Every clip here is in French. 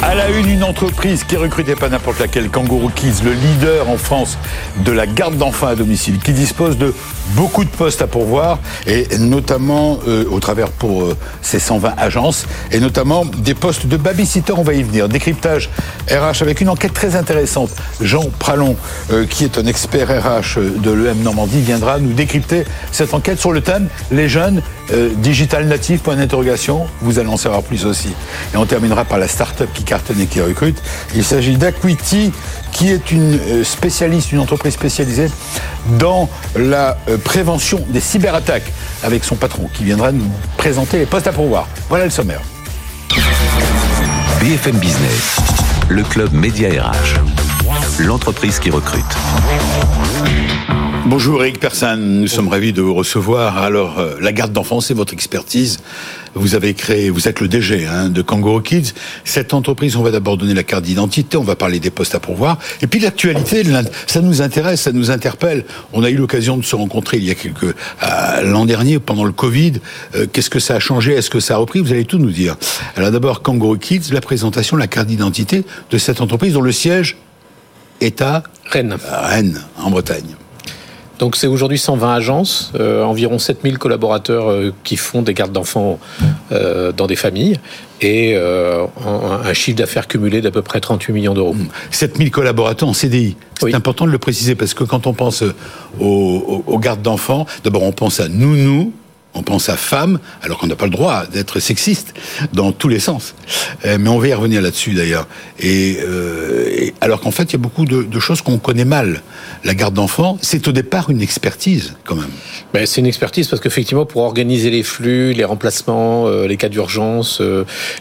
À la une, une entreprise qui recrutait pas n'importe laquelle, Kangaroo Kids, le leader en France de la garde d'enfants à domicile, qui dispose de beaucoup de postes à pourvoir, et notamment euh, au travers pour euh, ses 120 agences, et notamment des postes de babysitter, on va y venir. Décryptage RH avec une enquête très intéressante. Jean Pralon, euh, qui est un expert RH de l'EM Normandie, viendra nous décrypter cette enquête sur le thème les jeunes digital natifs, point d'interrogation. Vous allez en savoir plus aussi. Et on terminera par la start-up qui cartonne qui recrute. Il s'agit d'Aquity, qui est une spécialiste, une entreprise spécialisée dans la prévention des cyberattaques avec son patron qui viendra nous présenter les postes à pourvoir. Voilà le sommaire. BFM Business, le club Média RH, l'entreprise qui recrute. Bonjour Eric Persane, nous sommes ravis de vous recevoir. Alors, euh, la garde d'enfants, c'est votre expertise. Vous avez créé, vous êtes le DG hein, de Kangaroo Kids. Cette entreprise, on va d'abord donner la carte d'identité, on va parler des postes à pourvoir. Et puis l'actualité, ça nous intéresse, ça nous interpelle. On a eu l'occasion de se rencontrer il y a quelques euh, l'an dernier pendant le Covid. Euh, qu'est-ce que ça a changé? Est-ce que ça a repris? Vous allez tout nous dire. Alors d'abord, Kangaroo Kids, la présentation, la carte d'identité de cette entreprise dont le siège est à Rennes, Rennes en Bretagne. Donc c'est aujourd'hui 120 agences, euh, environ 7000 collaborateurs euh, qui font des gardes d'enfants euh, dans des familles et un, chiffre d'affaires cumulé d'à peu près 38 millions d'euros. 7000 collaborateurs en CDI. C'est important de le préciser parce que quand on pense aux, aux gardes d'enfants, d'abord on pense à nous, on pense à femme, alors qu'on n'a pas le droit d'être sexiste dans tous les sens. Euh, mais on va y revenir là-dessus d'ailleurs. Euh, et, alors qu'en fait, il y a beaucoup de, choses qu'on connaît mal. La garde d'enfants, c'est au départ une expertise quand même. Ben, c'est une expertise parce qu'effectivement, pour organiser les flux, les remplacements, euh, les cas d'urgence,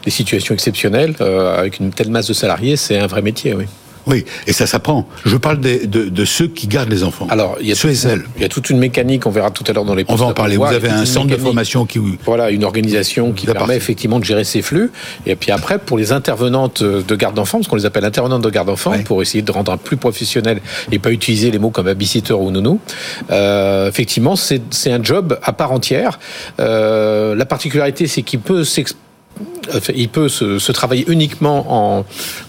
les situations exceptionnelles, avec une telle masse de salariés, c'est un vrai métier, oui. Oui, et ça s'apprend. Je parle de, de, ceux qui gardent les enfants. Alors, il y a ceux et celles. Il y a toute une mécanique, on verra tout à l'heure dans les On va en parler. Vous avez un centre de formation qui... Voilà, une organisation qui permet effectivement de gérer ces flux. Et puis après, pour les intervenantes de garde d'enfants, parce qu'on les appelle intervenantes de garde d'enfants, pour essayer de rendre un plus professionnel et pas utiliser les mots comme babysitter ou nounou, euh, effectivement, c'est un job à part entière. Euh, la particularité, c'est qu'il peut s'exprimer il peut se, travailler uniquement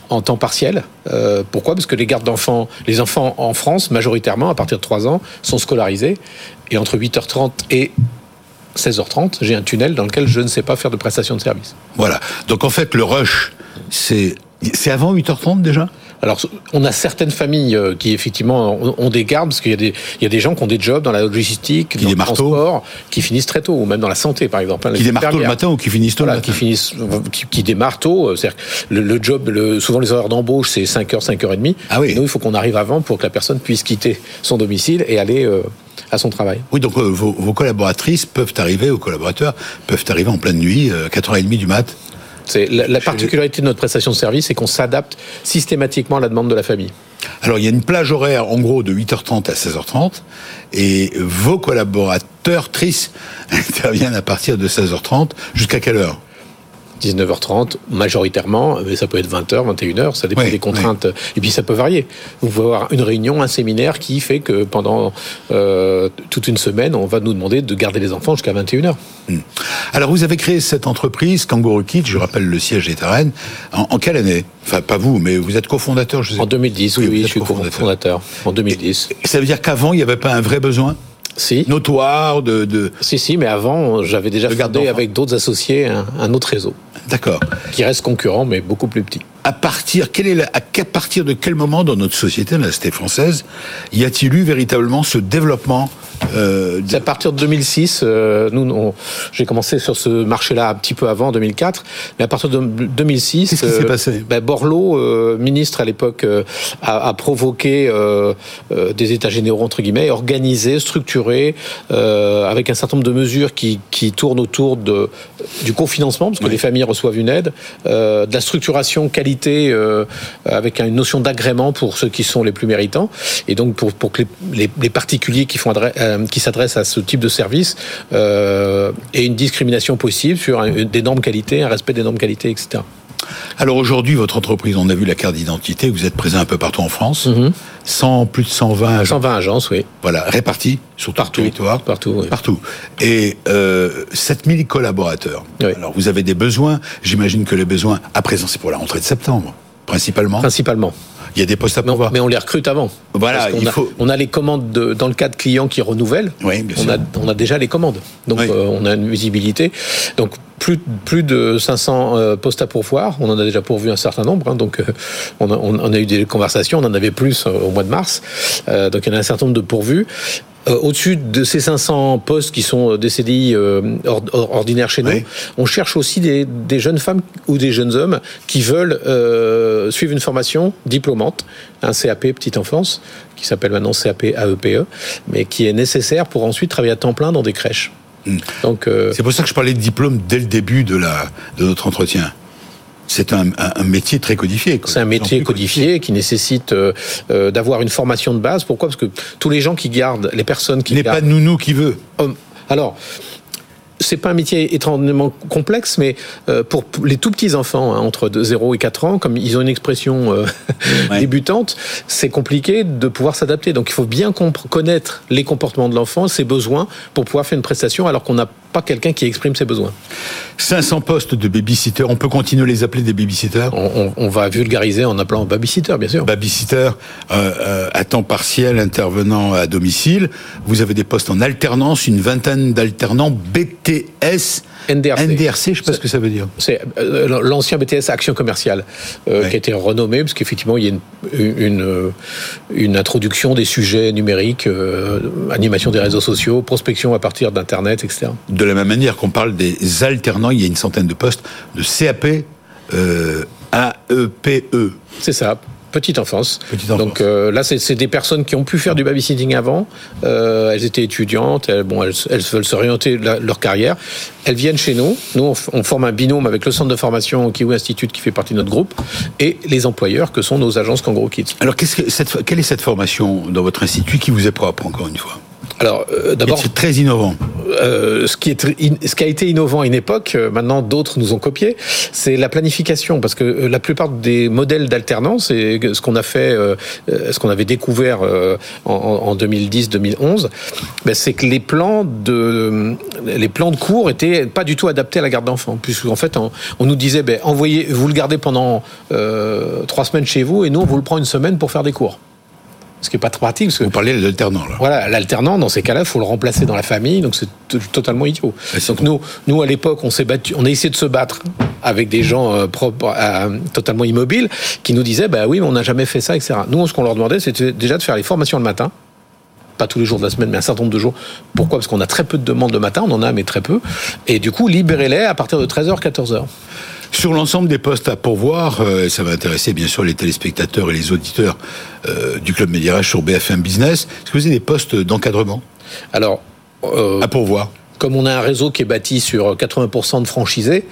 en, temps partiel. Euh, pourquoi? Parce que les gardes d'enfants, les enfants en France, majoritairement, à partir de 3 ans, sont scolarisés. Et entre 8h30 et 16h30, j'ai un tunnel dans lequel je ne sais pas faire de prestation de service. Voilà. Donc en fait, le rush, c'est avant 8h30 déjà? Alors, on a certaines familles euh, qui effectivement ont des gardes, parce qu'il y, a des, il y a des gens qui ont des jobs dans la logistique, qui dans le transport, qui finissent très tôt, ou même dans la santé, par exemple. Hein, qui démarrent tôt le matin ou qui finissent tôt le matin Qui, finissent, qui, démarrent tôt. Euh, c'est-à-dire le, job, le, souvent les heures d'embauche, c'est 5h, 5h30. Ah oui. Et nous, il faut qu'on arrive avant pour que la personne puisse quitter son domicile et aller... Euh, à son travail. Oui, donc vos, vos, collaboratrices peuvent arriver, vos collaborateurs peuvent arriver en pleine nuit, 4h30 du mat la, particularité de notre prestation de service, c'est qu'on s'adapte systématiquement à la demande de la famille. Alors, il y a une plage horaire, en gros, de 8h30 à 16h30, et vos collaborateurs, tristes, interviennent à partir de 16h30 jusqu'à quelle heure? 19h30 majoritairement, mais ça peut être 20h, 21h, ça dépend des contraintes. Et puis ça peut varier. Vous pouvez avoir une réunion, un séminaire qui fait que pendant euh, toute une semaine, on va nous demander de garder les enfants jusqu'à 21h. Hmm. Alors vous avez créé cette entreprise, Kangaroo Kids, je rappelle le siège est à Rennes, en, quelle année? Enfin pas vous, mais vous êtes cofondateur, je sais. En 2010, oui, oui, je suis cofondateur. En 2010. Et ça veut dire qu'avant, il n'y avait pas un vrai besoin? Si. notoire de, de, Si, si, mais avant, j'avais déjà fondé avec d'autres associés un, autre réseau. D'accord. Qui reste concurrent, mais beaucoup plus petit. À partir, quel est à partir de quel moment dans notre société, la cité française, y a-t-il eu véritablement ce développement euh, à partir de 2006. Euh, nous, j'ai commencé sur ce marché-là un petit peu avant, 2004. Mais à partir de 2006, qu'est-ce qui s'est euh, passé? ben, Borloo, euh, ministre à l'époque, a, a, provoqué des États généraux entre guillemets, organisé, structuré, avec un certain nombre de mesures qui, qui tournent autour de du cofinancement, parce que les familles reçoivent une aide, de la structuration qualité, avec une notion d'agrément pour ceux qui sont les plus méritants, et donc pour, pour que les, les, particuliers qui font euh, qui s'adresse à ce type de service euh, et une discrimination possible sur des normes qualité, un respect des normes qualité, etc. Alors aujourd'hui, votre entreprise, on a vu la carte d'identité, vous êtes présent un peu partout en France. 100, plus de 120 agences. 120 agences, oui. Voilà, répartis sur tout Partout. le territoire. Partout, oui. Partout. Et euh, 7000 collaborateurs. Oui. Alors vous avez des besoins, j'imagine que les besoins, à présent c'est pour la rentrée de septembre, principalement. Principalement. Il y a des postes à on, pourvoir. mais on les recrute avant. Voilà, qu'on il a, faut- on a les commandes de- dans le cas de clients qui renouvellent. Oui, bien on, sûr. a, on a déjà les commandes. Donc Oui. euh, on a une visibilité. Donc plus, plus de 500 euh, postes à pourvoir. On en a déjà pourvu un certain nombre. hein. donc euh, on, a, on- on a eu des conversations. On en avait plus euh, au mois de mars. Donc il y en a un certain nombre de pourvus. Euh, Au-dessus de ces 500 postes qui sont euh, des CDI euh, or- or- ordinaires chez nous, Oui. on cherche aussi des, des jeunes femmes ou des jeunes hommes qui veulent euh, suivre une formation diplômante, un CAP petite enfance, qui s'appelle maintenant CAP AEPE, E, mais qui est nécessaire pour ensuite travailler à temps plein dans des crèches. Donc, euh, C'est pour ça que je parlais de diplôme dès le début de, la, de notre entretien. C'est un, métier très codifié. c'est un métier codifié qui nécessite euh, euh, d'avoir une formation de base. Pourquoi? Parce que tous les gens qui gardent, les personnes qui n'est pas gardent... nounou qui veut. Alors, c'est pas un métier étrangement complexe, mais euh, pour les tout petits enfants, hein, entre de 0 et 4 ans, comme ils ont une expression euh, Ouais. débutante, c'est compliqué de pouvoir s'adapter. Donc il faut bien connaître les comportements de l'enfant, ses besoins, pour pouvoir faire une prestation, alors qu'on n'a pas quelqu'un qui exprime ses besoins. 500 postes de babysitter, on peut continuer à les appeler des babysitters? On, on- on va vulgariser en appelant babysitter, bien sûr. Babysitter euh, euh, à temps partiel intervenant à domicile. Vous avez des postes en alternance, une vingtaine d'alternants BTS, NDRC. NDRC, je sais pas ce que ça veut dire. C'est euh, l'ancien BTS Action Commerciale Ouais. qui a été renommé parce qu'effectivement il y a une, une, une introduction des sujets numériques, animation des réseaux sociaux, prospection à partir d'internet, etc. De la même manière qu'on parle des alternants, il y a une centaine de postes de CAP, euh, AEPE. C'est ça. Petite enfance. Petite enfance. Donc euh, là, c'est des personnes qui ont pu faire du babysitting avant. Euh, elles étaient étudiantes. Elles, bon, elles, elles veulent s'orienter leur carrière. Elles viennent chez nous. Nous, on, forme un binôme avec le centre de formation Kiwi Institute qui fait partie de notre groupe et les employeurs que sont nos agences Kangaroo Kids. Alors, qu'est-ce que cette, quelle est cette formation dans votre institut qui vous est propre, encore une fois? Alors, euh, d'abord, C'est très innovant. euh, ce, qui est, ce qui a été innovant à une époque, euh, maintenant d'autres nous ont copié, c'est la planification. Parce que euh, la plupart des modèles d'alternance, et ce qu'on a fait, euh, euh, ce qu'on avait découvert euh, en, en 2010-2011, ben, c'est que les plans de les plans de cours étaient pas du tout adaptés à la garde d'enfants. Puisqu'en fait, on, on nous disait, ben, envoyez, vous le gardez pendant euh, trois semaines chez vous, et nous, on vous le prend une semaine pour faire des cours. Ce qui est pas très pratique, parce que Vous parlez de l'alternant, là. voilà, l'alternant, dans ces cas-là, il faut le remplacer dans la famille, donc c'est totalement idiot. C'est Donc nous, nous à l'époque, on s'est battu, on a essayé de se battre avec des gens euh, propres, euh, totalement immobiles, qui nous disaient, bah oui, mais on n'a jamais fait ça, etc. Nous, ce qu'on leur demandait, c'était déjà de faire les formations le matin. Pas tous les jours de la semaine, mais un certain nombre de jours. Pourquoi? Parce qu'on a très peu de demandes le matin, on en a, mais très peu. Et du coup, libérez-les à partir de 13h, 14h. Sur l'ensemble des postes à pourvoir, euh, et ça va intéresser bien sûr les téléspectateurs et les auditeurs euh, du Club Médirage sur BFM Business, est-ce que vous avez des postes d'encadrement Alors, euh, à pourvoir? Comme on a un réseau qui est bâti sur 80% de franchisés,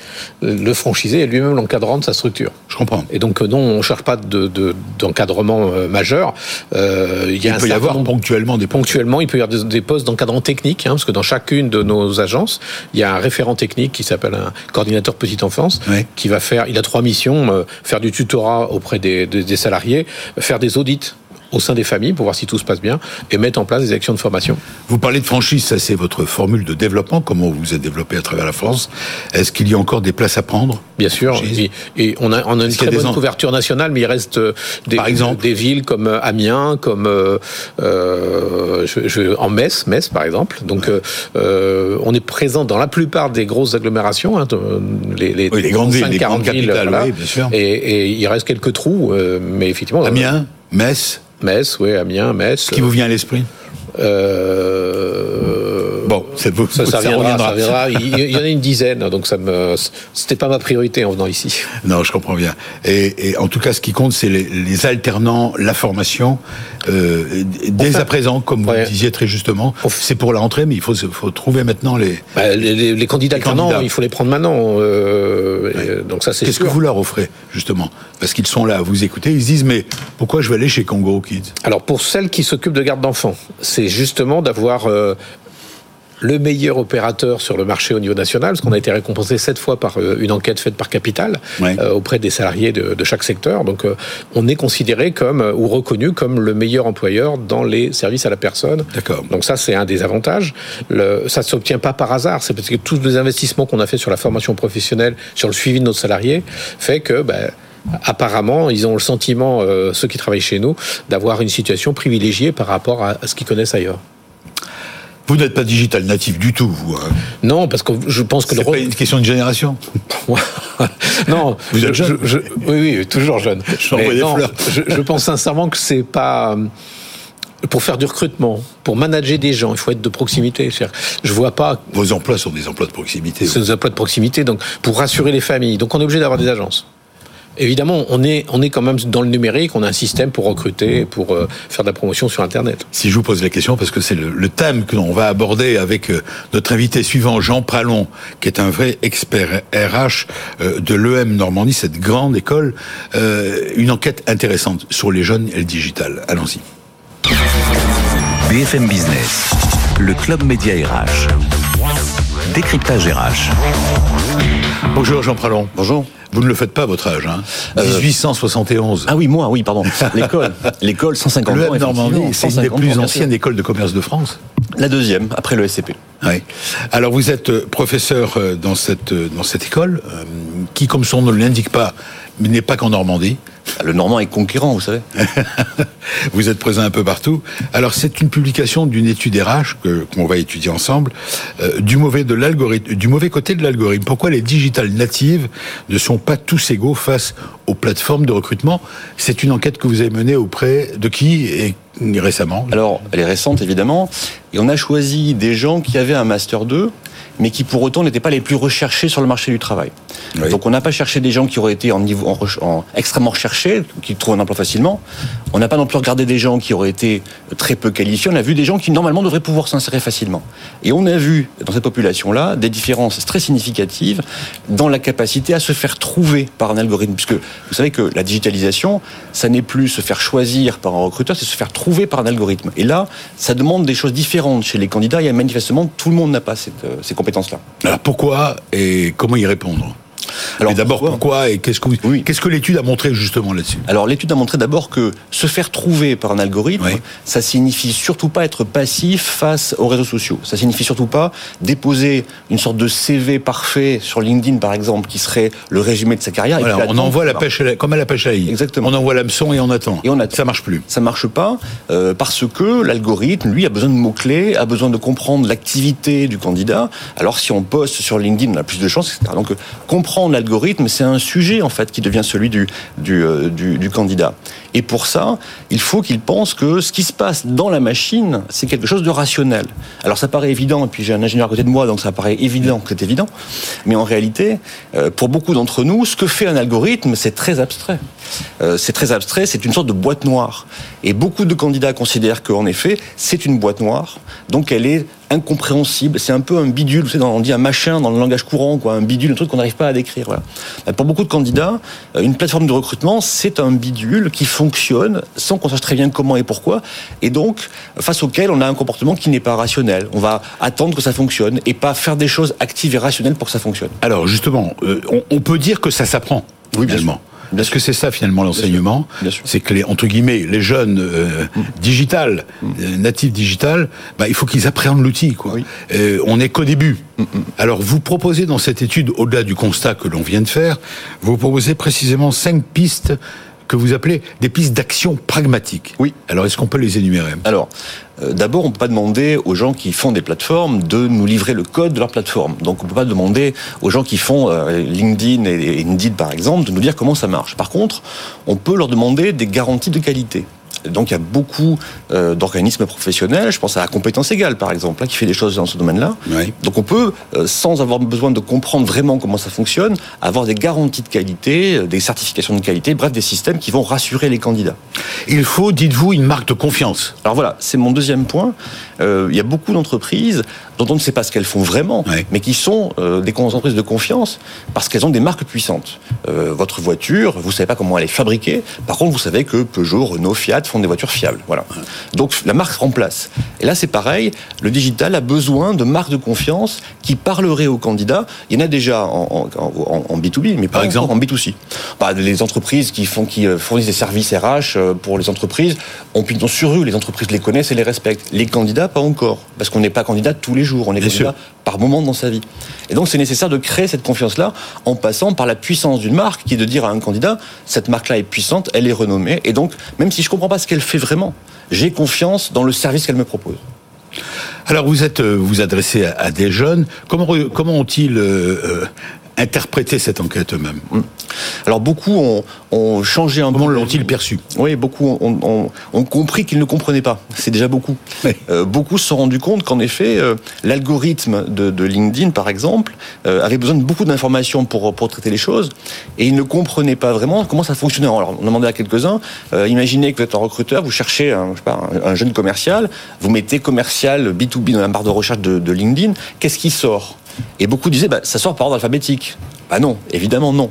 le franchisé est lui-même l'encadrant de sa structure. Je comprends. Et donc euh, non, on cherche pas de, de- d'encadrement euh, majeur. Euh, il y a Il un peut y avoir nombre- ponctuellement des Ponctuellement, il peut y avoir des, postes d'encadrant technique, hein, parce que dans chacune de nos agences, il y a un référent technique qui s'appelle un coordinateur petite enfance, qui va faire, il a trois missions, euh, faire du tutorat auprès des, des- des salariés, faire des audits au sein des familles pour voir si tout se passe bien, et mettre en place des actions de formation. Vous parlez de franchise, ça c'est votre formule de développement, comment vous vous êtes développé à travers la France. Est-ce qu'il y a encore des places à prendre Bien sûr, et, et on a, on a une très bonne en- couverture nationale, mais il reste euh, des, Par exemple des villes comme euh, Amiens, comme euh, je, je- en Metz, Metz par exemple. Donc euh, on est présent dans la plupart des grosses agglomérations, hein, les, les, Oui, les grandes villes, les 35, 40 grandes villes, capitales, voilà. oui, bien sûr. Et, et il reste quelques trous, euh, mais effectivement. Amiens, Metz, Metz, oui, Amiens, Metz. qui vous vient à l'esprit? Euh, Bon, ça, ça, ça, viendra, reviendra. ça. Il, y en a une dizaine, donc ça me, c'était pas ma priorité en venant ici. Non, je comprends bien. Et, et en tout cas, ce qui compte, c'est les, les alternants, la formation. Euh, dès Enfin, à présent, comme vous ouais. le disiez très justement, c'est pour la rentrée, mais il faut, faut trouver maintenant les. Bah, les, les- les candidats alternants, candidats. il faut les prendre maintenant. euh, donc ça, c'est Qu'est-ce que vous leur offrez, justement? Parce qu'ils sont là à vous écouter, ils se disent, mais pourquoi je vais aller chez Congo Kids? Alors pour celles qui s'occupent de garde d'enfants, c'est justement d'avoir euh, le meilleur opérateur sur le marché au niveau national, parce qu'on a été récompensé sept fois par euh, une enquête faite par Capital euh, auprès des salariés de, de chaque secteur. Donc, euh, on est considéré comme ou reconnu comme le meilleur employeur dans les services à la personne. D'accord. Donc ça, c'est un des avantages. Le, ça ne s'obtient pas par hasard. C'est parce que tous les investissements qu'on a fait sur la formation professionnelle, sur le suivi de nos salariés, fait que ben, apparemment, ils ont le sentiment, euh, ceux qui travaillent chez nous, d'avoir une situation privilégiée par rapport à, ce qu'ils connaissent ailleurs. Vous n'êtes pas digital natif du tout, vous. Hein. Non, parce que je pense que c'est pas une question de génération. non, vous êtes jeune. oui, oui, toujours jeune. Je, des fleurs. Je, je, pense sincèrement que c'est pas pour faire du recrutement, pour manager des gens, il faut être de proximité. Je vois pas. Vos emplois sont des emplois de proximité. C'est des emplois de proximité, donc pour rassurer les familles. Donc on est obligé d'avoir des agences. Évidemment, on est, on est quand même dans le numérique, on a un système pour recruter, pour euh, faire de la promotion sur Internet. Si je vous pose la question, parce que c'est le, thème que l'on va aborder avec euh, notre invité suivant, Jean Pralon, qui est un vrai expert RH euh, de l'EM Normandie, cette grande école, une enquête intéressante sur les jeunes et le digital. Allons-y. BFM Business, le club média RH. Décryptage RH. Bonjour Jean Pralon. Bonjour. Vous ne le faites pas à votre âge, hein 1871. Euh, ah oui, moi, oui, pardon. L'école, l'école 150 le ans. Normandie, c'est une des plus anciennes écoles de commerce de France. La deuxième, après le SCP. Oui. Alors vous êtes euh, professeur euh, dans cette dans cette école, qui, comme son nom ne l'indique pas, n'est pas qu'en Normandie. Le normand est conquérant, vous savez. vous êtes présent un peu partout. Alors, c'est une publication d'une étude RH que qu'on va étudier ensemble euh, du mauvais de l'algorithme, du mauvais côté de l'algorithme. Pourquoi les digitales natives ne sont pas tous égaux face aux plateformes de recrutement? C'est une enquête que vous avez menée auprès de qui et récemment? Alors, elle est récente évidemment, et on a choisi des gens qui avaient un master 2 mais qui pour autant n'étaient pas les plus recherchés sur le marché du travail. Donc on n'a pas cherché des gens qui auraient été en niveau en, extrêmement recherchés, qui trouvent un emploi facilement. On n'a pas non plus regardé des gens qui auraient été très peu qualifiés. On a vu des gens qui normalement devraient pouvoir s'insérer facilement. Et on a vu dans cette population-là des différences très significatives dans la capacité à se faire trouver par un algorithme, puisque vous savez que la digitalisation, ça n'est plus se faire choisir par un recruteur, c'est se faire trouver par un algorithme. Et là, ça demande des choses différentes chez les candidats. Et manifestement, tout le monde n'a pas euh, ces compétences alors pourquoi et comment y répondre? Alors d'abord pourquoi, et qu'est-ce que qu'est-ce que l'étude a montré justement là-dessus? Alors l'étude a montré d'abord que se faire trouver par un algorithme, ça signifie surtout pas être passif face aux réseaux sociaux. Ça signifie surtout pas déposer une sorte de CV parfait sur LinkedIn par exemple qui serait le résumé de sa carrière. on envoie la pêche à comme à la pêche à Exactement. On envoie l'hameçon et on attend. Et on attend. Ça marche plus. Ça marche pas euh, parce que l'algorithme lui a besoin de mots clés, a besoin de comprendre l'activité du candidat. Alors si on poste sur LinkedIn, on a plus de chances, etc. Donc euh, comprendre l'algorithme, c'est un sujet en fait qui devient celui du, euh, du, candidat. Et pour ça, il faut qu'il pense que ce qui se passe dans la machine, c'est quelque chose de rationnel. Alors ça paraît évident, et puis j'ai un ingénieur à côté de moi, donc ça paraît évident que c'est évident. Mais en réalité, euh, pour beaucoup d'entre nous, ce que fait un algorithme, c'est très abstrait. Euh, c'est très abstrait, c'est une sorte de boîte noire. Et beaucoup de candidats considèrent qu'en effet, c'est une boîte noire, donc elle est incompréhensible. C'est un peu un bidule, vous savez, on dit un machin dans le langage courant, quoi, un bidule, un truc qu'on n'arrive pas à décrire. Voilà. Euh, pour beaucoup de candidats, euh, une plateforme de recrutement, c'est un bidule qui fonctionne sans qu'on sache très bien comment et pourquoi, et donc face auquel on a un comportement qui n'est pas rationnel. On va attendre que ça fonctionne et pas faire des choses actives et rationnelles pour que ça fonctionne. Alors justement, euh, on, peut dire que ça s'apprend. Oui, bien Est-ce que c'est ça finalement l'enseignement C'est que les entre guillemets les jeunes euh, mm. digital, mm. euh, natifs digital, bah, il faut qu'ils appréhendent l'outil. Quoi. Euh, on n'est qu'au début. Mm, Alors vous proposez dans cette étude, au-delà du constat que l'on vient de faire, vous proposez précisément cinq pistes que vous appelez des pistes d'action pragmatiques. Oui. Alors, est-ce qu'on peut les énumérer Alors, euh, d'abord, on ne peut pas demander aux gens qui font des plateformes de nous livrer le code de leur plateforme. Donc, on ne peut pas demander aux gens qui font euh, LinkedIn et Indeed, par exemple, de nous dire comment ça marche. Par contre, on peut leur demander des garanties de qualité. Donc il y a beaucoup euh, d'organismes professionnels, je pense à la compétence égale par exemple, hein, qui fait des choses dans ce domaine-là. Donc on peut, euh, sans avoir besoin de comprendre vraiment comment ça fonctionne, avoir des garanties de qualité, euh, des certifications de qualité, bref des systèmes qui vont rassurer les candidats. Il faut, dites-vous, une marque de confiance. Alors voilà, c'est mon deuxième point. Euh, il y a beaucoup d'entreprises dont on ne sait pas ce qu'elles font vraiment, mais qui sont euh, des entreprises de confiance parce qu'elles ont des marques puissantes. Euh, votre voiture, vous savez pas comment elle est fabriquée. Par contre, vous savez que Peugeot, Renault, Fiat font des voitures fiables. Voilà. Donc la marque remplace. Et là, c'est pareil. Le digital a besoin de marques de confiance qui parleraient aux candidats. Il y en a déjà en, en, B2B, mais par exemple en B2C. Bah, les entreprises qui font, qui fournissent des services RH pour les entreprises ont pignon sur rue. Les entreprises les connaissent et les respectent. Les candidats, pas encore, parce qu'on n'est pas candidat tous les jours, on est candidat par moment dans sa vie. Et donc c'est nécessaire de créer cette confiance-là en passant par la puissance d'une marque, qui est de dire à un candidat, cette marque-là est puissante, elle est renommée, et donc même si je ne comprends pas ce qu'elle fait vraiment, j'ai confiance dans le service qu'elle me propose. Alors vous êtes euh, vous adressez à, des jeunes. Comment comment ont-ils euh, interprété cette enquête eux-mêmes hum. Alors beaucoup ont, ont changé un peu. Comment l'ont-ils perçu? Oui, beaucoup ont, ont, compris qu'ils ne comprenaient pas. C'est déjà beaucoup. Euh, beaucoup se sont rendus compte qu'en effet, euh, l'algorithme de, de, LinkedIn, par exemple, euh, avait besoin de beaucoup d'informations pour, pour traiter les choses, et ils ne comprenaient pas vraiment comment ça fonctionnait. Alors, on a demandé à quelques-uns. imaginez que vous êtes un recruteur, vous cherchez un, je sais pas, un, jeune commercial, vous mettez commercial B2B dans la barre de recherche de, de LinkedIn. Qu'est-ce qui sort? Et beaucoup disaient, bah, ça sort par ordre alphabétique. Bah non, évidemment non.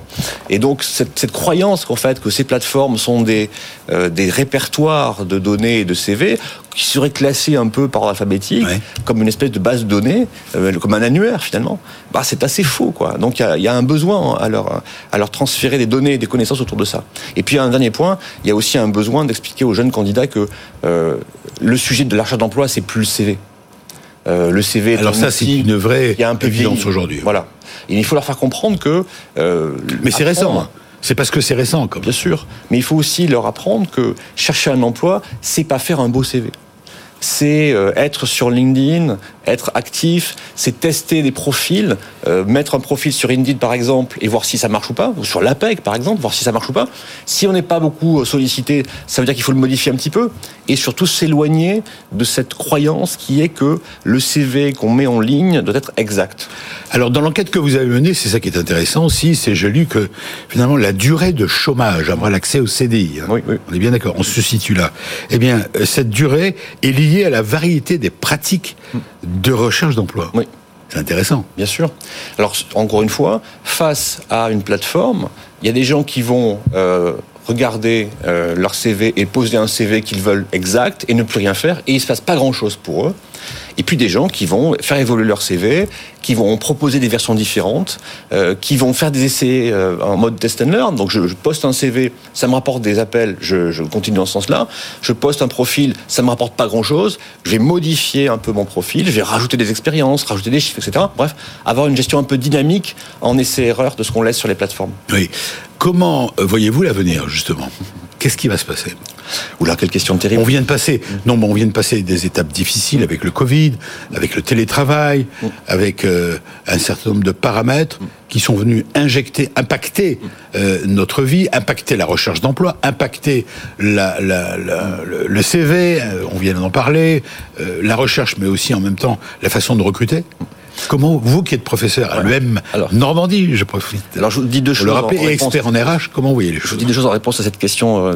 Et donc cette, cette croyance qu'en fait que ces plateformes sont des euh, des répertoires de données et de CV qui seraient classés un peu par ordre alphabétique, comme une espèce de base de données, euh, comme un annuaire finalement, bah c'est assez faux quoi. Donc il y, y a, un besoin à leur à leur transférer des données et des connaissances autour de ça. Et puis un dernier point, il y a aussi un besoin d'expliquer aux jeunes candidats que euh, le sujet de l'achat d'emploi c'est plus le CV. Euh, le CV. Alors ça, c'est une vraie un peu évidence aujourd'hui. Voilà. Et il faut leur faire comprendre que. Euh, mais c'est récent. Hein. C'est parce que c'est récent, comme. Bien sûr. Mais il faut aussi leur apprendre que chercher un emploi, c'est pas faire un beau CV c'est euh, être sur LinkedIn, être actif, c'est tester des profils, euh, mettre un profil sur Indeed par exemple et voir si ça marche ou pas, ou sur l'APEC par exemple, voir si ça marche ou pas. Si on n'est pas beaucoup euh, sollicité, ça veut dire qu'il faut le modifier un petit peu et surtout s'éloigner de cette croyance qui est que le CV qu'on met en ligne doit être exact. Alors dans l'enquête que vous avez menée, c'est ça qui est intéressant aussi, c'est j'ai lu que finalement la durée de chômage après l'accès au CDI, hein, on est bien d'accord, on se situe là. Eh bien cette durée est liée à la variété des pratiques de recherche d'emploi. Oui. C'est intéressant. Bien sûr. Alors, encore une fois, face à une plateforme, il y a des gens qui vont euh, regarder euh, leur CV et poser un CV qu'ils veulent exact et ne plus rien faire, et il ne se passe pas grand-chose pour eux. Et puis des gens qui vont faire évoluer leur CV, qui vont proposer des versions différentes, euh, qui vont faire des essais euh, en mode test and learn. Donc je, poste un CV, ça me rapporte des appels, je, continue dans ce sens-là. Je poste un profil, ça me rapporte pas grand-chose. Je vais modifier un peu mon profil, je vais rajouter des expériences, rajouter des chiffres, etc. Bref, avoir une gestion un peu dynamique en essai-erreur de ce qu'on laisse sur les plateformes. Oui. Comment euh, voyez-vous l'avenir, justement? Qu'est-ce qui va se passer? Oula, quelle question terrible. On vient de passer, non, mais on vient de passer des étapes difficiles avec le Covid, avec le télétravail, mm. avec euh, un certain nombre de paramètres qui sont venus injecter, impacter euh, notre vie, impacter la recherche d'emploi, impacter la, le, CV, on vient d'en parler, la recherche, mais aussi en même temps la façon de recruter. Comment, vous qui êtes professeur à l'UM Normandie, je profite. Alors je vous dis deux choses. Le rappel et expert en RH, comment vous voyez les choses Je vous dis deux choses en réponse à cette question. Euh,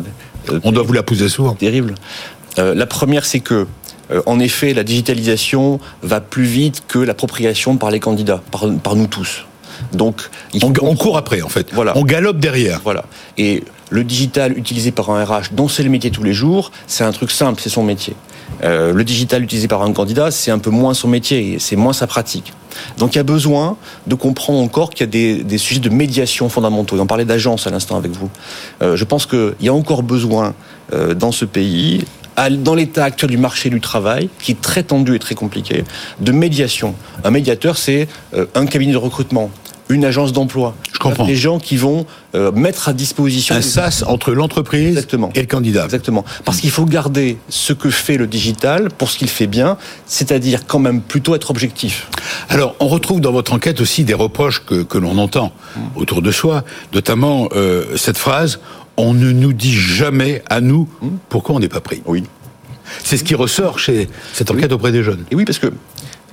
euh, On doit vous la poser souvent. Terrible. Euh, la première, c'est que en effet, la digitalisation va plus vite que l'appropriation par les candidats, par, par nous tous. Donc, on, on, court après, en fait. Voilà. On galope derrière. Voilà. Et le digital utilisé par un RH, dont c'est le métier tous les jours, c'est un truc simple, c'est son métier. Euh, le digital utilisé par un candidat, c'est un peu moins son métier, c'est moins sa pratique. Donc il y a besoin de comprendre encore qu'il y a des, sujets de médiation fondamentaux. Et on parlait d'agence à l'instant avec vous. Euh, je pense qu'il y a encore besoin euh, dans ce pays dans l'état actuel du marché du travail, qui est très tendu et très compliqué, de médiation. Un médiateur, c'est un cabinet de recrutement, une agence d'emploi. Je comprends. Des gens qui vont euh, mettre à disposition un sas entre l'entreprise et le candidat. Exactement. Parce qu'il faut garder ce que fait le digital pour ce qu'il fait bien, c'est-à-dire quand même plutôt être objectif. Alors, on retrouve dans votre enquête aussi des reproches que, que l'on entend autour de soi, notamment euh, cette phrase on ne nous dit jamais à nous pourquoi on n'est pas pris. Oui. C'est ce qui ressort chez cette enquête auprès des jeunes. Et oui, parce que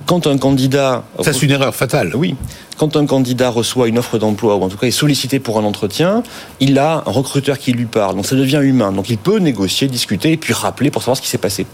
Quand un candidat... Ça, c'est une erreur fatale. Oui. Quand un candidat reçoit une offre d'emploi, ou en tout cas est sollicité pour un entretien, il a un recruteur qui lui parle. Donc ça devient humain. Donc il peut négocier, discuter et puis rappeler pour savoir ce qui s'est passé.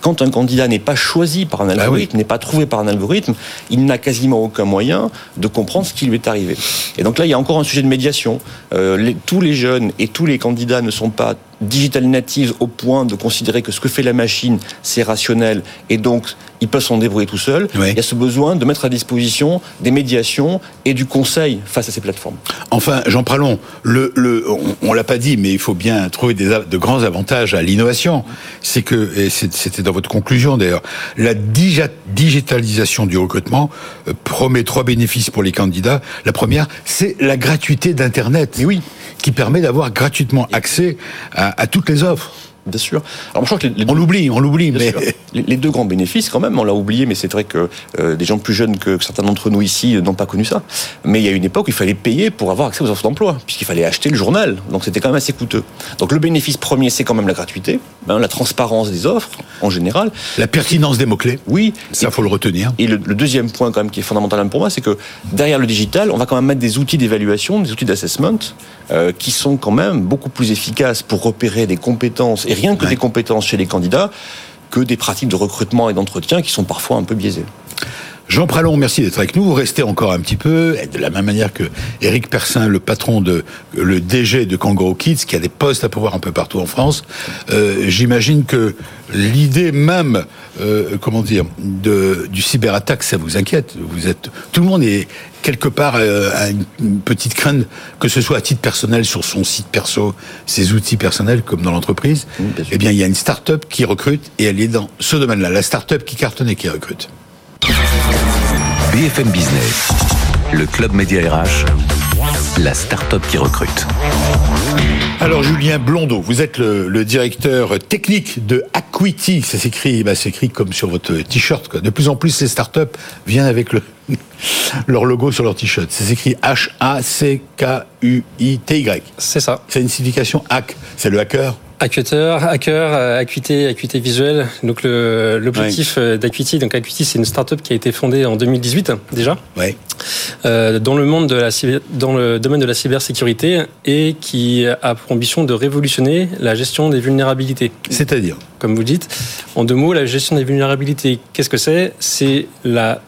Quand un candidat n'est pas choisi par un ah algorithme, n'est pas trouvé par un algorithme, il n'a quasiment aucun moyen de comprendre ce qui lui est arrivé. Et donc là, il y a encore un sujet de médiation. Euh, tous les jeunes et tous les candidats ne sont pas digital natives au point de considérer que ce que fait la machine, c'est rationnel et donc ils peuvent s'en débrouiller tout seuls. Il y a ce besoin de mettre à disposition des médiations et du conseil face à ces plateformes. Enfin, Jean Pralon, le, le, on, ne l'a pas dit, mais il faut bien trouver des, de grands avantages à l'innovation. C'est que, et c'était dans votre conclusion d'ailleurs, la digitalisation du recrutement euh, promet trois bénéfices pour les candidats. La première, c'est la gratuité d'Internet. Oui. Qui permet d'avoir gratuitement accès à toutes les offres. Bien sûr. Alors, je crois que on l'oublie, on l'oublie, mais les, deux grands bénéfices, quand même, on l'a oublié, mais c'est vrai que euh, des gens plus jeunes que, certains d'entre nous ici n'ont pas connu ça. Mais il y a une époque où il fallait payer pour avoir accès aux offres d'emploi, puisqu'il fallait acheter le journal. Donc c'était quand même assez coûteux. Donc le bénéfice premier, c'est quand même la gratuité, hein, la transparence des offres en général, la pertinence des mots clés. Oui, ça faut le retenir. Et le, deuxième point quand même qui est fondamental pour moi, c'est que derrière le digital, on va quand même mettre des outils d'évaluation, des outils d'assessment, euh, qui sont quand même beaucoup plus efficaces pour repérer des compétences et rien que des compétences chez les candidats que des pratiques de recrutement et d'entretien qui sont parfois un peu biaisées. Jean Pralon, merci d'être avec nous. Vous restez encore un petit peu, de la même manière que Eric Persin, le patron de, le DG de Kangaroo Kids, qui a des postes à pouvoir un peu partout en France. Euh, j'imagine que l'idée même, euh, comment dire, de, du cyberattaque, ça vous inquiète? Vous êtes, tout le monde est quelque part euh, à une petite crainte, que ce soit à titre personnel sur son site perso, ses outils personnels, comme dans l'entreprise. eh bien, il y a une start-up qui recrute et elle est dans ce domaine-là. La start-up qui cartonne et qui recrute. BFM Business, le club média RH, la start-up qui recrute. Alors Julien Blondeau, vous êtes le, directeur technique de Acuity. Ça s'écrit, bah, s'écrit comme sur votre t-shirt. De plus en plus, ces start-up viennent avec le, leur logo sur leur t-shirt. Ça s'écrit H-A-C-K-U-I-T-Y. C'est ça. C'est une signification hack. C'est le hacker Acuteur, hacker, euh, acuité, acuité visuelle. Donc l'objectif euh, d'Acuity, donc Acuity, c'est une startup qui a été fondée en 2018 déjà. Ouais. Euh, dans le monde de la dans le domaine de la cybersécurité et qui a pour ambition de révolutionner la gestion des vulnérabilités. C'est-à-dire Comme vous dites, en deux mots, la gestion des vulnérabilités, qu'est-ce que c'est? C'est la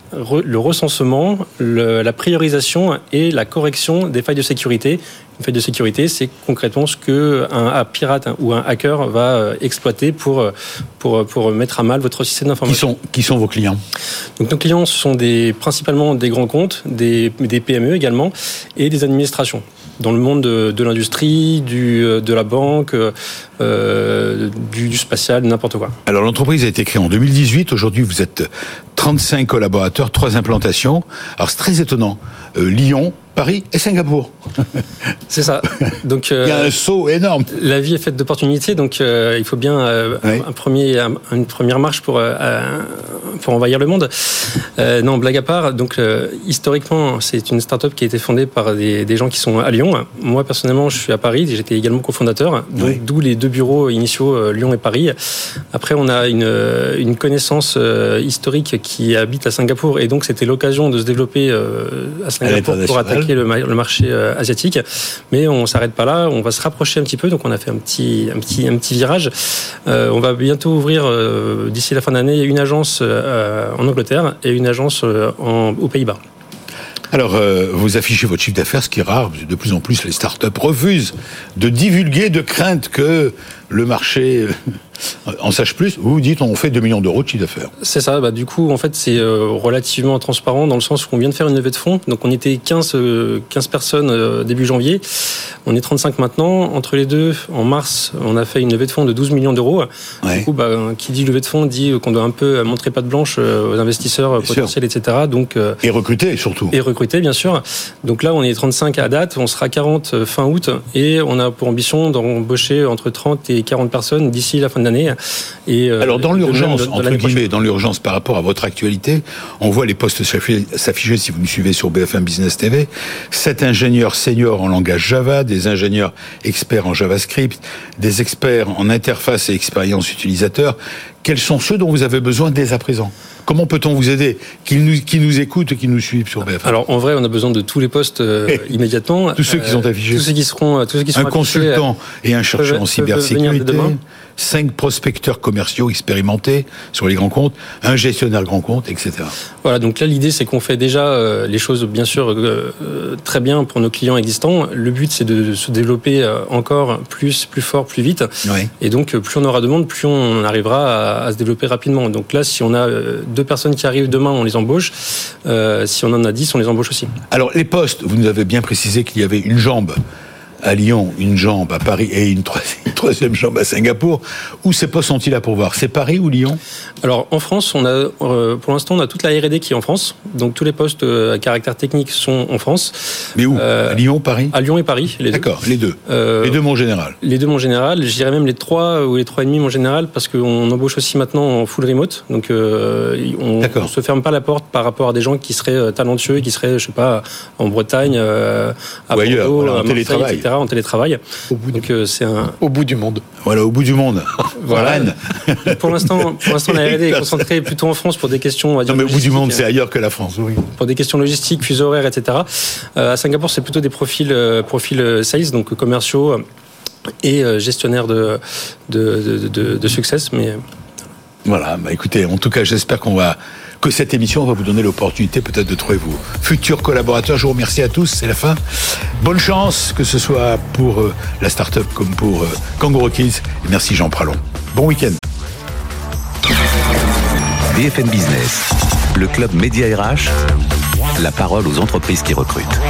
le recensement, la priorisation et la correction des failles de sécurité une faille de sécurité, c'est concrètement ce que un pirate ou un hacker va euh, exploiter pour, euh, pour, euh, pour mettre à mal votre système d'information. Qui sont, qui sont vos clients? Donc nos clients sont des, principalement des grands comptes, des, des PME également, et des administrations dans le monde de, l'industrie, du, de la banque, euh, du, du, spatial, n'importe quoi. Alors l'entreprise a été créée en 2018. Aujourd'hui, vous êtes 35 collaborateurs, 3 implantations. Alors c'est très étonnant. Lyon, Paris et Singapour. C'est ça. Donc il y a un saut énorme. La vie est faite d'opportunités, donc euh, il faut bien euh, un premier, une première marche pour euh, pour envahir le monde. non, blague à part. Donc historiquement, c'est une start-up qui a été fondée par des, des, gens qui sont à Lyon. Moi personnellement, je suis à Paris. J'étais également cofondateur. D'où les deux bureaux initiaux Lyon et Paris. Après, on a une, une connaissance historique qui habite à Singapour, et donc c'était l'occasion de se développer à Singapour pour attaquer le, marché euh, asiatique. Mais on s'arrête pas là, on va se rapprocher un petit peu. Donc on a fait un petit, un petit, un petit virage. Euh, on va bientôt ouvrir euh, d'ici la fin d'année une agence en Angleterre et une agence aux Pays-Bas. Alors, vous affichez votre chiffre d'affaires, ce qui est rare. De plus en plus, les startups refusent de divulguer de crainte que le marché en sache plus, vous dites on fait 2 millions d'euros de chiffre d'affaires. C'est ça, bah, du coup en fait c'est euh, relativement transparent dans le sens où on vient de faire une levée de fonds, donc on était 15, 15 euh, personnes euh, début janvier, on est 35 maintenant, entre les deux, en mars on a fait une levée de fonds de 12 millions d'euros, du coup bah, qui dit levée de fonds dit qu'on doit un peu montrer patte blanche aux investisseurs potentiels etc. Donc, et recruter surtout. Et recruter bien sûr, donc là on est 35 à date, on sera 40 fin août. Et on a pour ambition d'embaucher entre 30 et 40 personnes d'ici la fin de l'année. Et, euh, Alors dans l'urgence, entre guillemets, dans l'urgence par rapport à votre actualité, on voit les postes s'afficher si vous nous suivez sur BFM Business TV. Sept ingénieurs seniors en langage Java, des ingénieurs experts en JavaScript, des experts en interface et expérience utilisateur. Quels sont ceux dont vous avez besoin dès à présent? Comment peut-on vous aider Qui nous, qui nous écoutent, qui nous suivent sur BFM Alors en vrai, on a besoin de tous les postes euh, immédiatement. Tous ceux qui sont affichés. tous ceux qui seront, tous ceux qui sont Un consultant et un chercheur en cybersécurité. Cinq prospecteurs commerciaux expérimentés sur les grands comptes, un gestionnaire grand compte, etc. Voilà, donc là l'idée c'est qu'on fait déjà euh, les choses bien sûr euh, euh, très bien pour nos clients existants. Le but c'est de se développer encore plus, plus fort, plus vite. Oui. Et donc plus on aura de monde, plus on arrivera à, à, se développer rapidement. Donc là, si on a deux personnes qui arrivent demain, on les embauche. si on en a dix, on les embauche aussi. Alors les postes, vous nous avez bien précisé qu'il y avait une jambe à Lyon, une jambe à Paris et une troisième, jambe à Singapour. Où ces postes sont-ils à pourvoir? C'est Paris ou Lyon? Alors en France, on a, euh, pour l'instant, on a toute la R&D qui est en France. Donc tous les postes euh, à caractère technique sont en France. Mais où? Euh, à Lyon, Paris? À Lyon et Paris, les deux. D'accord, les deux. les deux, mon général. Les deux, mon général. Je dirais même les trois ou les trois et demi, mon général, parce qu'on embauche aussi maintenant en full remote. Donc on, ne se ferme pas la porte par rapport à des gens qui seraient talentueux et qui seraient, je sais pas, en Bretagne, à ou ailleurs, Bordeaux, voilà, Marseille, etc en télétravail. Au bout Donc c'est un au bout du monde. Voilà, au bout du monde. Voilà. pour l'instant, pour l'instant, la R&D est concentrée plutôt en France pour des questions. On va dire, non, mais au bout du monde, c'est ailleurs que la France. Oui. Pour des questions logistiques, fuseaux horaires, etc. Euh, à Singapour, c'est plutôt des profils, euh, profils euh, sales, donc commerciaux et gestionnaires de de, de, de, de succès, mais voilà, bah écoutez, en tout cas, j'espère qu'on va que cette émission va vous donner l'opportunité peut-être de trouver vos futurs collaborateurs. Je vous remercie à tous, c'est la fin. Bonne chance, que ce soit pour euh, la start-up comme pour euh, Kangaroo Kids. Merci Jean Pralon. Bon week-end. BFM Business, le club Média RH, la parole aux entreprises qui recrutent.